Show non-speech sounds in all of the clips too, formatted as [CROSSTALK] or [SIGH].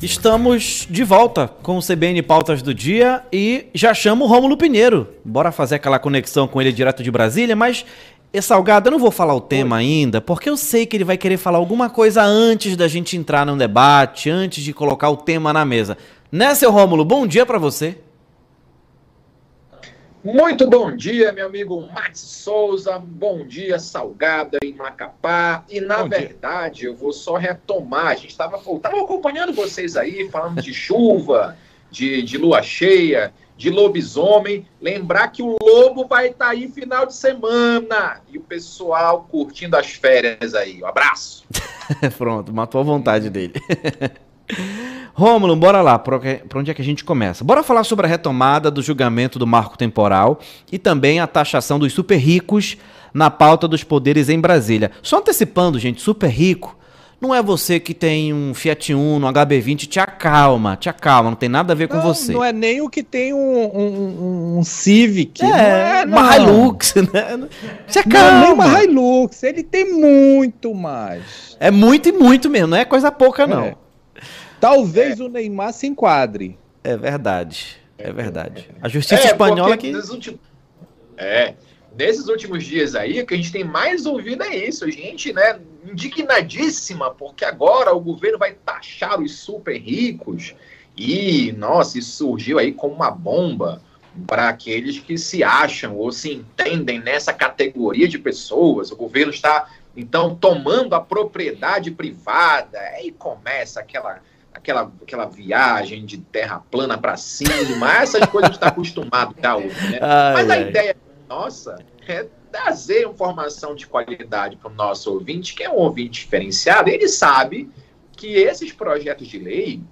Estamos de volta com o CBN Pautas do Dia e já chamo o Rômulo Pinheiro. Bora fazer aquela conexão com ele direto de Brasília, mas e Salgado, eu não vou falar o tema Oi. ainda, porque eu sei que ele vai querer falar alguma coisa antes da gente entrar num debate, antes de colocar o tema na mesa. Né, seu Rômulo? Bom dia para você. Muito bom dia, meu amigo Max Souza. Bom dia, Salgada em Macapá. E na bom verdade, dia. eu vou só retomar. A gente estava acompanhando vocês aí, falando de chuva, de, de lua cheia, de lobisomem. Lembrar que o lobo vai estar tá aí final de semana. E o pessoal curtindo as férias aí. Um abraço. [LAUGHS] Pronto, matou a vontade dele. [LAUGHS] Rômulo, bora lá, para onde é que a gente começa? Bora falar sobre a retomada do julgamento do marco temporal e também a taxação dos super ricos na pauta dos poderes em Brasília. Só antecipando, gente, super rico não é você que tem um Fiat Uno, um HB20, te acalma, te acalma, não tem nada a ver não, com você. Não é nem o que tem um, um, um Civic. É, não é, uma Hilux, né? Se acalma. Não é nem uma Hilux, ele tem muito mais. É muito e muito mesmo, não é coisa pouca não. É. Talvez é. o Neymar se enquadre. É verdade. É verdade. A justiça é, espanhola que. Últimos... É. Nesses últimos dias aí, o que a gente tem mais ouvido é isso. Gente, né, indignadíssima, porque agora o governo vai taxar os super ricos. E, nossa, isso surgiu aí como uma bomba para aqueles que se acham ou se entendem nessa categoria de pessoas. O governo está, então, tomando a propriedade privada. Aí começa aquela aquela, aquela viagem de terra plana para cima, essas coisas a gente está acostumado a né? [LAUGHS] Ai, Mas a ai. ideia nossa é trazer informação de qualidade para o nosso ouvinte, que é um ouvinte diferenciado, ele sabe que esses projetos de lei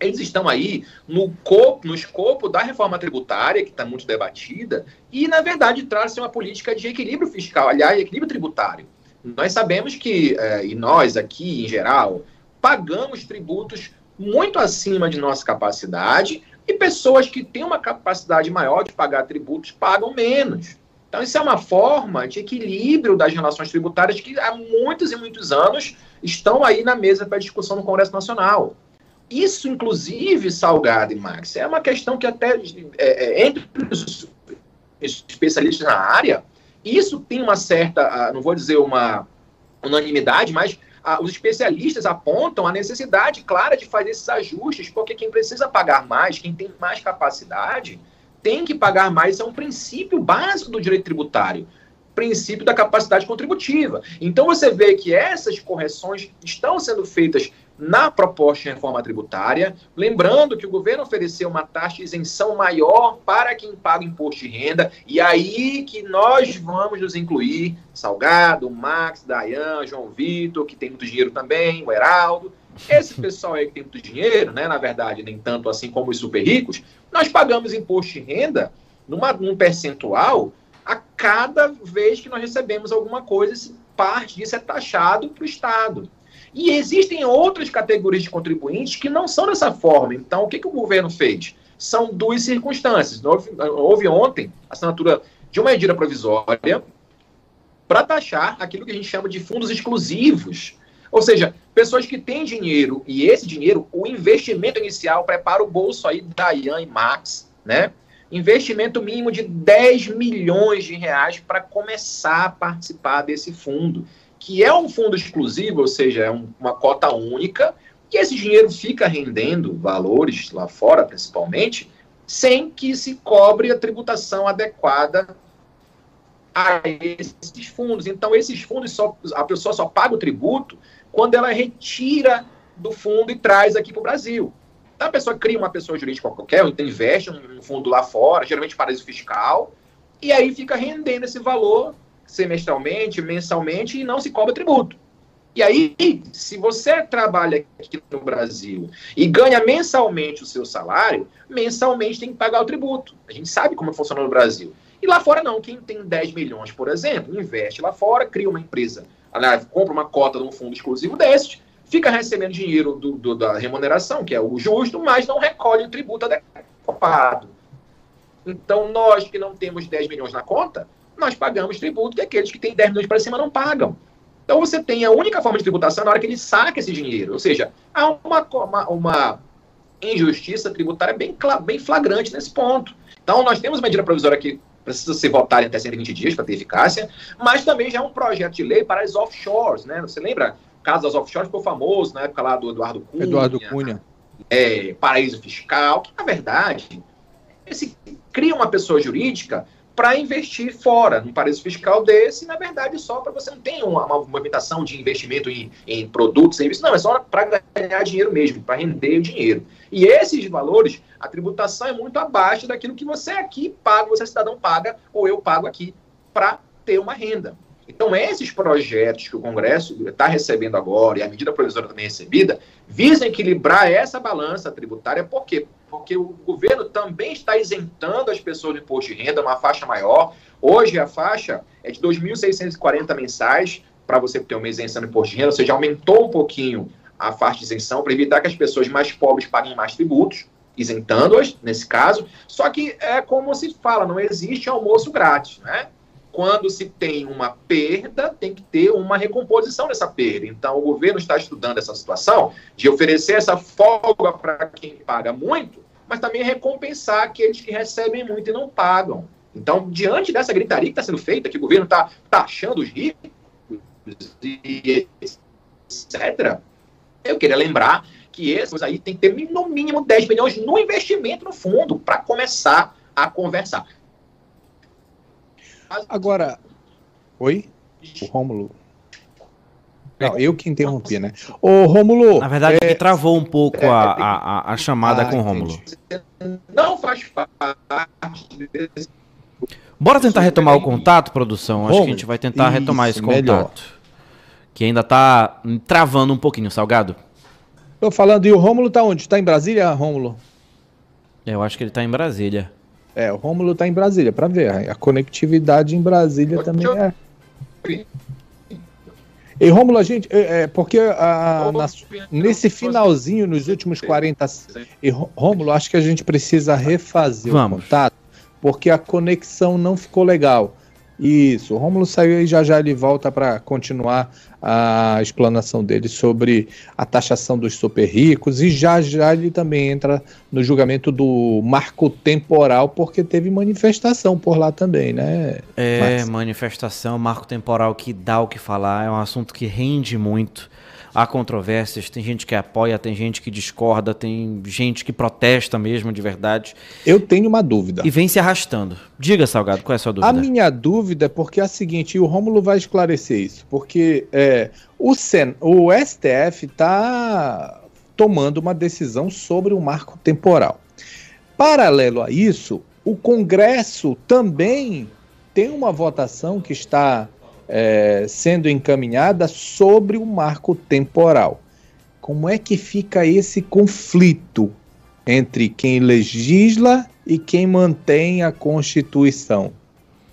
eles estão aí no, corpo, no escopo da reforma tributária, que está muito debatida, e, na verdade, traz uma política de equilíbrio fiscal, aliás, equilíbrio tributário. Nós sabemos que, eh, e nós aqui, em geral, pagamos tributos muito acima de nossa capacidade e pessoas que têm uma capacidade maior de pagar tributos pagam menos. Então, isso é uma forma de equilíbrio das relações tributárias que há muitos e muitos anos estão aí na mesa para discussão no Congresso Nacional. Isso, inclusive, Salgado e Max, é uma questão que até é, é, entre os especialistas na área, isso tem uma certa, não vou dizer uma unanimidade, mas os especialistas apontam a necessidade clara de fazer esses ajustes, porque quem precisa pagar mais, quem tem mais capacidade, tem que pagar mais. Isso é um princípio básico do direito tributário princípio da capacidade contributiva. Então você vê que essas correções estão sendo feitas na proposta de reforma tributária, lembrando que o governo ofereceu uma taxa de isenção maior para quem paga imposto de renda, e aí que nós vamos nos incluir, Salgado, Max, Dayan, João Vitor, que tem muito dinheiro também, o Heraldo, esse [LAUGHS] pessoal aí que tem muito dinheiro, né, na verdade, nem tanto assim como os super ricos, nós pagamos imposto de renda numa, num percentual a cada vez que nós recebemos alguma coisa, parte disso é taxado para o Estado. E existem outras categorias de contribuintes que não são dessa forma. Então, o que, que o governo fez? São duas circunstâncias. Houve, houve ontem a assinatura de uma medida provisória para taxar aquilo que a gente chama de fundos exclusivos. Ou seja, pessoas que têm dinheiro e esse dinheiro, o investimento inicial prepara o bolso aí da Ian e Max, né? Investimento mínimo de 10 milhões de reais para começar a participar desse fundo que é um fundo exclusivo, ou seja, é um, uma cota única, e esse dinheiro fica rendendo valores lá fora, principalmente, sem que se cobre a tributação adequada a esses fundos. Então, esses fundos, só, a pessoa só paga o tributo quando ela retira do fundo e traz aqui para o Brasil. Então, a pessoa cria uma pessoa jurídica qualquer, então investe um fundo lá fora, geralmente paraíso fiscal, e aí fica rendendo esse valor semestralmente, mensalmente e não se cobra tributo. E aí, se você trabalha aqui no Brasil e ganha mensalmente o seu salário, mensalmente tem que pagar o tributo. A gente sabe como funciona no Brasil. E lá fora não. Quem tem 10 milhões, por exemplo, investe lá fora, cria uma empresa, compra uma cota de um fundo exclusivo deste, fica recebendo dinheiro do, do, da remuneração, que é o justo, mas não recolhe o tributo adequado. Então, nós que não temos 10 milhões na conta, nós pagamos tributo que aqueles que têm 10 milhões para cima não pagam. Então você tem a única forma de tributação na hora que ele saca esse dinheiro. Ou seja, há uma, uma, uma injustiça tributária bem, bem flagrante nesse ponto. Então, nós temos medida provisória que precisa ser votada em até 120 dias para ter eficácia, mas também já é um projeto de lei para as offshores, né? Você lembra? O caso das offshores ficou famoso na época lá do Eduardo Cunha. Eduardo Cunha. É, paraíso fiscal, que na verdade esse, cria uma pessoa jurídica para investir fora, num paraíso fiscal desse, na verdade, só para você não ter uma, uma, movimentação de investimento em, em produtos, serviços, não, é só para ganhar dinheiro mesmo, para render o dinheiro. E esses valores, a tributação é muito abaixo daquilo que você aqui paga, você cidadão paga, ou eu pago aqui para ter uma renda. Então, esses projetos que o Congresso está recebendo agora, e a medida provisória também recebida, visam equilibrar essa balança tributária, por quê? Porque o governo também está isentando as pessoas do imposto de renda, uma faixa maior. Hoje a faixa é de 2.640 mensais para você ter uma isenção do imposto de renda, ou seja, aumentou um pouquinho a faixa de isenção para evitar que as pessoas mais pobres paguem mais tributos, isentando-as, nesse caso. Só que é como se fala, não existe almoço grátis, né? Quando se tem uma perda, tem que ter uma recomposição dessa perda. Então, o governo está estudando essa situação de oferecer essa folga para quem paga muito, mas também etc aqueles que recebem muito e não pagam. Então, diante dessa gritaria que está sendo feita, que o governo está taxando os ricos, e etc., eu queria lembrar que esses aí tem que ter no mínimo 10 milhões no investimento no fundo para começar a conversar. Agora, oi? O Rômulo. Não, eu que interrompi, né? Ô, Rômulo. Na verdade, é... travou um pouco é, a, a, a chamada ah, com o Rômulo. Não faz parte desse... Bora tentar retomar o contato, produção? Acho que a gente vai tentar Isso, retomar esse contato. Melhor. Que ainda tá travando um pouquinho, Salgado. Tô falando, e o Rômulo tá onde? Tá em Brasília, Rômulo? Eu acho que ele tá em Brasília. É, o Rômulo está em Brasília, para ver. A conectividade em Brasília também é. E Rômulo, a gente. É, é porque a, na, nesse finalzinho, nos últimos 40. E Rômulo, acho que a gente precisa refazer Vamos. o contato, porque a conexão não ficou legal. Isso, o Rômulo saiu e já já ele volta para continuar a explanação dele sobre a taxação dos super ricos e já já ele também entra no julgamento do marco temporal porque teve manifestação por lá também, né? É, manifestação, marco temporal que dá o que falar, é um assunto que rende muito há controvérsias, tem gente que apoia, tem gente que discorda, tem gente que protesta mesmo de verdade. Eu tenho uma dúvida. E vem se arrastando. Diga, Salgado, qual é a sua dúvida? A minha dúvida é porque é a seguinte, e o Rômulo vai esclarecer isso, porque é, o, Sen, o STF está tomando uma decisão sobre o marco temporal. Paralelo a isso, o Congresso também tem uma votação que está é, sendo encaminhada sobre o marco temporal. Como é que fica esse conflito entre quem legisla e quem mantém a Constituição?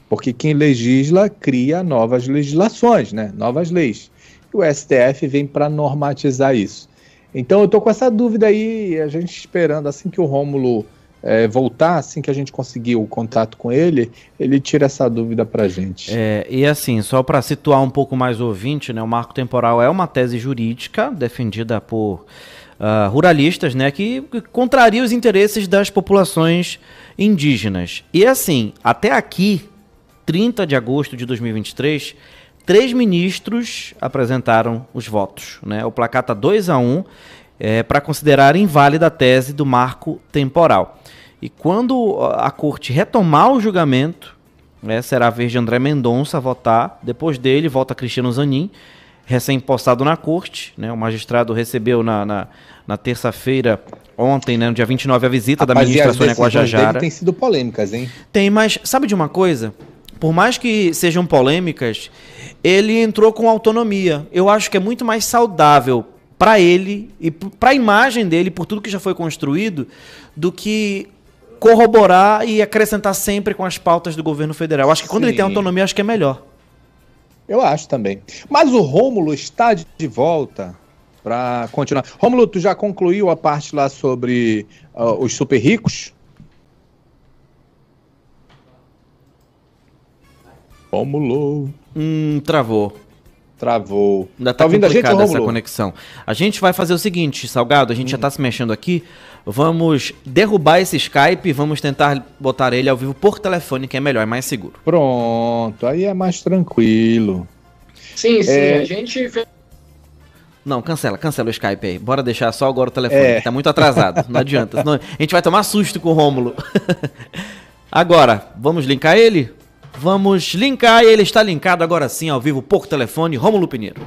Porque quem legisla cria novas legislações, né? novas leis. E o STF vem para normatizar isso. Então eu estou com essa dúvida aí, a gente esperando assim que o Rômulo é, voltar, assim que a gente conseguir o contato com ele, ele tira essa dúvida para gente. É, e assim, só para situar um pouco mais o ouvinte, né, o marco temporal é uma tese jurídica defendida por uh, ruralistas, né, que contraria os interesses das populações indígenas. E assim, até aqui, 30 de agosto de 2023, três ministros apresentaram os votos. Né? O placar está 2 a 1 um, é, para considerar inválida a tese do marco temporal. E quando a corte retomar o julgamento, né, será a vez de André Mendonça votar. Depois dele, volta Cristiano Zanin, recém-postado na corte. Né, o magistrado recebeu na, na, na terça-feira, ontem, né, no dia 29, a visita Rapaz, da ministra Sônia Guajajara. Tem sido polêmicas, hein? Tem, mas sabe de uma coisa? Por mais que sejam polêmicas, ele entrou com autonomia. Eu acho que é muito mais saudável para ele e para a imagem dele, por tudo que já foi construído, do que corroborar e acrescentar sempre com as pautas do governo federal. Acho que quando Sim. ele tem autonomia, acho que é melhor. Eu acho também. Mas o Rômulo está de volta para continuar. Rômulo, tu já concluiu a parte lá sobre uh, os super ricos? Rômulo. Hum, travou. Travou. Ainda tá, tá ouvindo a gente, essa conexão. A gente vai fazer o seguinte, Salgado, a gente hum. já tá se mexendo aqui. Vamos derrubar esse Skype e vamos tentar botar ele ao vivo por telefone, que é melhor, é mais seguro. Pronto, aí é mais tranquilo. Sim, sim, é... a gente não, cancela, cancela o Skype aí. Bora deixar só agora o telefone, é. que tá muito atrasado. Não adianta. Senão a gente vai tomar susto com o Rômulo. [LAUGHS] agora, vamos linkar ele? Vamos linkar, ele está linkado agora sim, ao vivo, por telefone, Rômulo Pinheiro.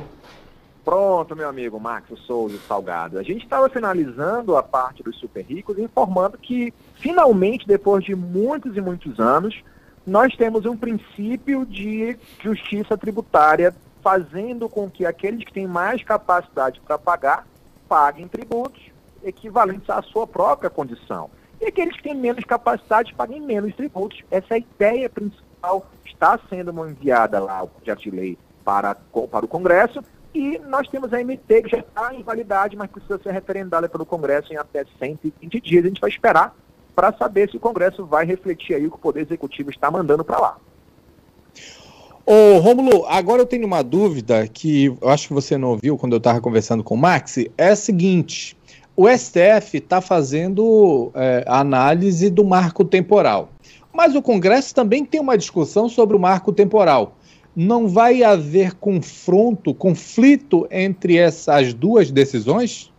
Pronto, meu amigo Marcos Souza Salgado. A gente estava finalizando a parte dos super ricos, informando que, finalmente, depois de muitos e muitos anos, nós temos um princípio de justiça tributária fazendo com que aqueles que têm mais capacidade para pagar paguem tributos equivalentes à sua própria condição. E aqueles que têm menos capacidade paguem menos tributos. Essa é a ideia principal. Está sendo enviada lá o projeto de lei para, para o Congresso e nós temos a MT que já está em validade, mas precisa ser referendada pelo Congresso em até 120 dias. A gente vai esperar para saber se o Congresso vai refletir aí o que o Poder Executivo está mandando para lá. Ô, Romulo, agora eu tenho uma dúvida que eu acho que você não ouviu quando eu estava conversando com o Max. É a seguinte: o STF está fazendo é, análise do marco temporal, mas o Congresso também tem uma discussão sobre o marco temporal. Não vai haver confronto, conflito entre essas duas decisões?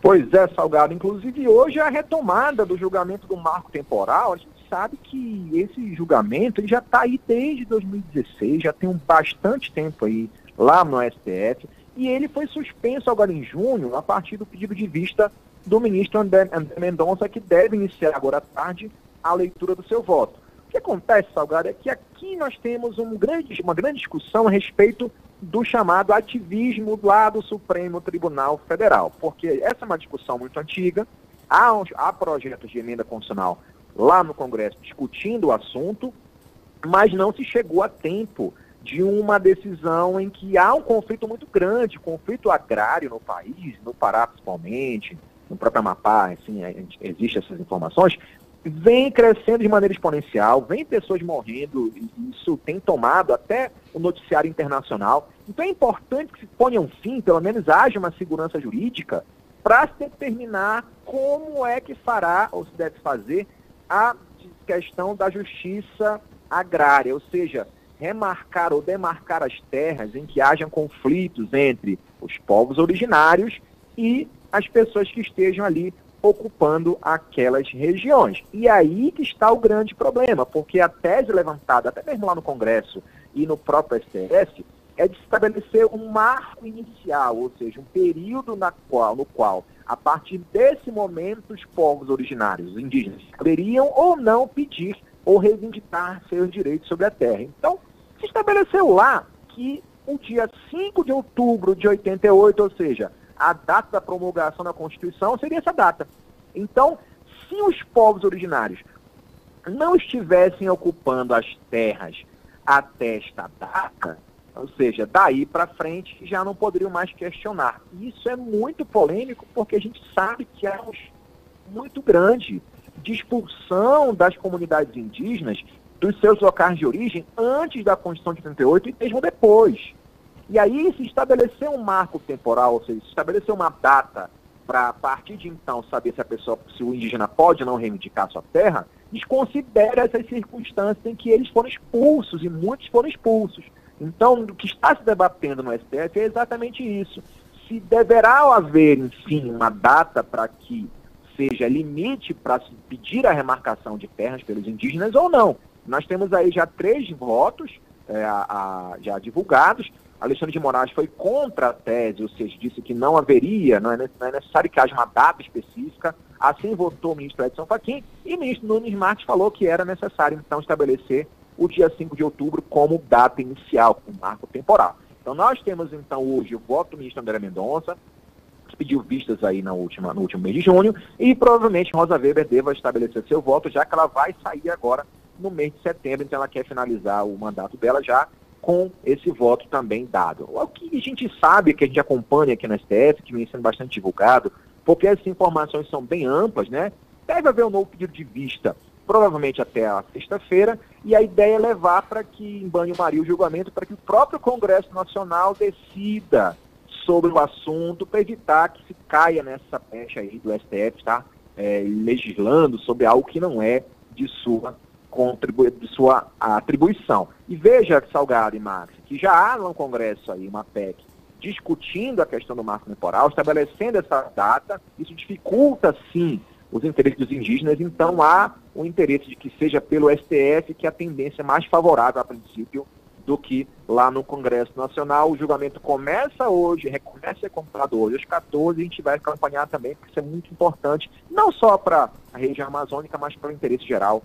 Pois é, Salgado. Inclusive, hoje a retomada do julgamento do marco temporal, a gente sabe que esse julgamento ele já está aí desde 2016, já tem um bastante tempo aí lá no STF, e ele foi suspenso agora em junho, a partir do pedido de vista do ministro André Mendonça, que deve iniciar agora à tarde a leitura do seu voto. O que acontece, Salgado, é que aqui nós temos um grande, uma grande discussão a respeito do chamado ativismo lá do Supremo Tribunal Federal, porque essa é uma discussão muito antiga, há, há projetos de emenda constitucional lá no Congresso discutindo o assunto, mas não se chegou a tempo de uma decisão em que há um conflito muito grande, conflito agrário no país, no Pará principalmente, no próprio Amapá, assim, existem essas informações, vem crescendo de maneira exponencial, vem pessoas morrendo, isso tem tomado até o noticiário internacional. Então é importante que se ponha um fim, pelo menos haja uma segurança jurídica, para se determinar como é que fará, ou se deve fazer, a questão da justiça agrária, ou seja, remarcar ou demarcar as terras em que hajam conflitos entre os povos originários e as pessoas que estejam ali ocupando aquelas regiões. E aí que está o grande problema, porque a tese levantada até mesmo lá no Congresso e no próprio STF é de estabelecer um marco inicial, ou seja, um período na qual, no qual a partir desse momento, os povos originários, os indígenas, poderiam ou não pedir ou reivindicar seus direitos sobre a terra. Então, se estabeleceu lá que o dia 5 de outubro de 88, ou seja, a data da promulgação da Constituição, seria essa data. Então, se os povos originários não estivessem ocupando as terras até esta data, ou seja, daí para frente já não poderiam mais questionar. Isso é muito polêmico porque a gente sabe que há um muito grande de expulsão das comunidades indígenas dos seus locais de origem antes da Constituição de 38 e mesmo depois. E aí se estabeleceu um marco temporal, ou seja, se estabeleceu uma data para a partir de então saber se a pessoa, se o indígena pode ou não reivindicar sua terra, desconsidera essas circunstâncias em que eles foram expulsos e muitos foram expulsos. Então, o que está se debatendo no STF é exatamente isso. Se deverá haver, enfim, uma data para que seja limite para se pedir a remarcação de terras pelos indígenas ou não. Nós temos aí já três votos é, a, a, já divulgados. Alexandre de Moraes foi contra a tese, ou seja, disse que não haveria, não é, não é necessário que haja uma data específica. Assim votou o ministro Edson Fachin e o ministro Nunes Marques falou que era necessário, então, estabelecer o dia 5 de outubro como data inicial, como marco temporal. Então nós temos então hoje o voto do ministro André Mendonça, que pediu vistas aí na última, no último mês de junho, e provavelmente Rosa Weber deva estabelecer seu voto, já que ela vai sair agora no mês de setembro, então ela quer finalizar o mandato dela já com esse voto também dado. O que a gente sabe, que a gente acompanha aqui na STF, que vem sendo bastante divulgado, porque essas informações são bem amplas, né? Deve haver um novo pedido de vista, provavelmente até a sexta-feira, e a ideia é levar para que em banho-maria o julgamento para que o próprio Congresso Nacional decida sobre o assunto para evitar que se caia nessa pecha aí do STF, tá? É, legislando sobre algo que não é de sua, de sua atribuição. E veja, Salgado e Max, que já há no Congresso aí uma PEC discutindo a questão do marco temporal, estabelecendo essa data, isso dificulta sim os interesses dos indígenas, então há o interesse de que seja pelo STF que a tendência é mais favorável a princípio do que lá no Congresso Nacional. O julgamento começa hoje, recomeça a ser comprado hoje às 14 e a gente vai acompanhar também, porque isso é muito importante, não só para a região amazônica, mas para o interesse geral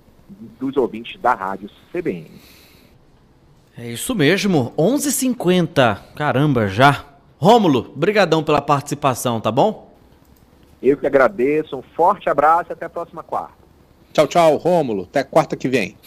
dos ouvintes da rádio CBN. É isso mesmo, 11:50. Caramba, já. Rômulo, brigadão pela participação, tá bom? Eu que agradeço, um forte abraço e até a próxima quarta. Tchau, tchau, Rômulo. Até quarta que vem.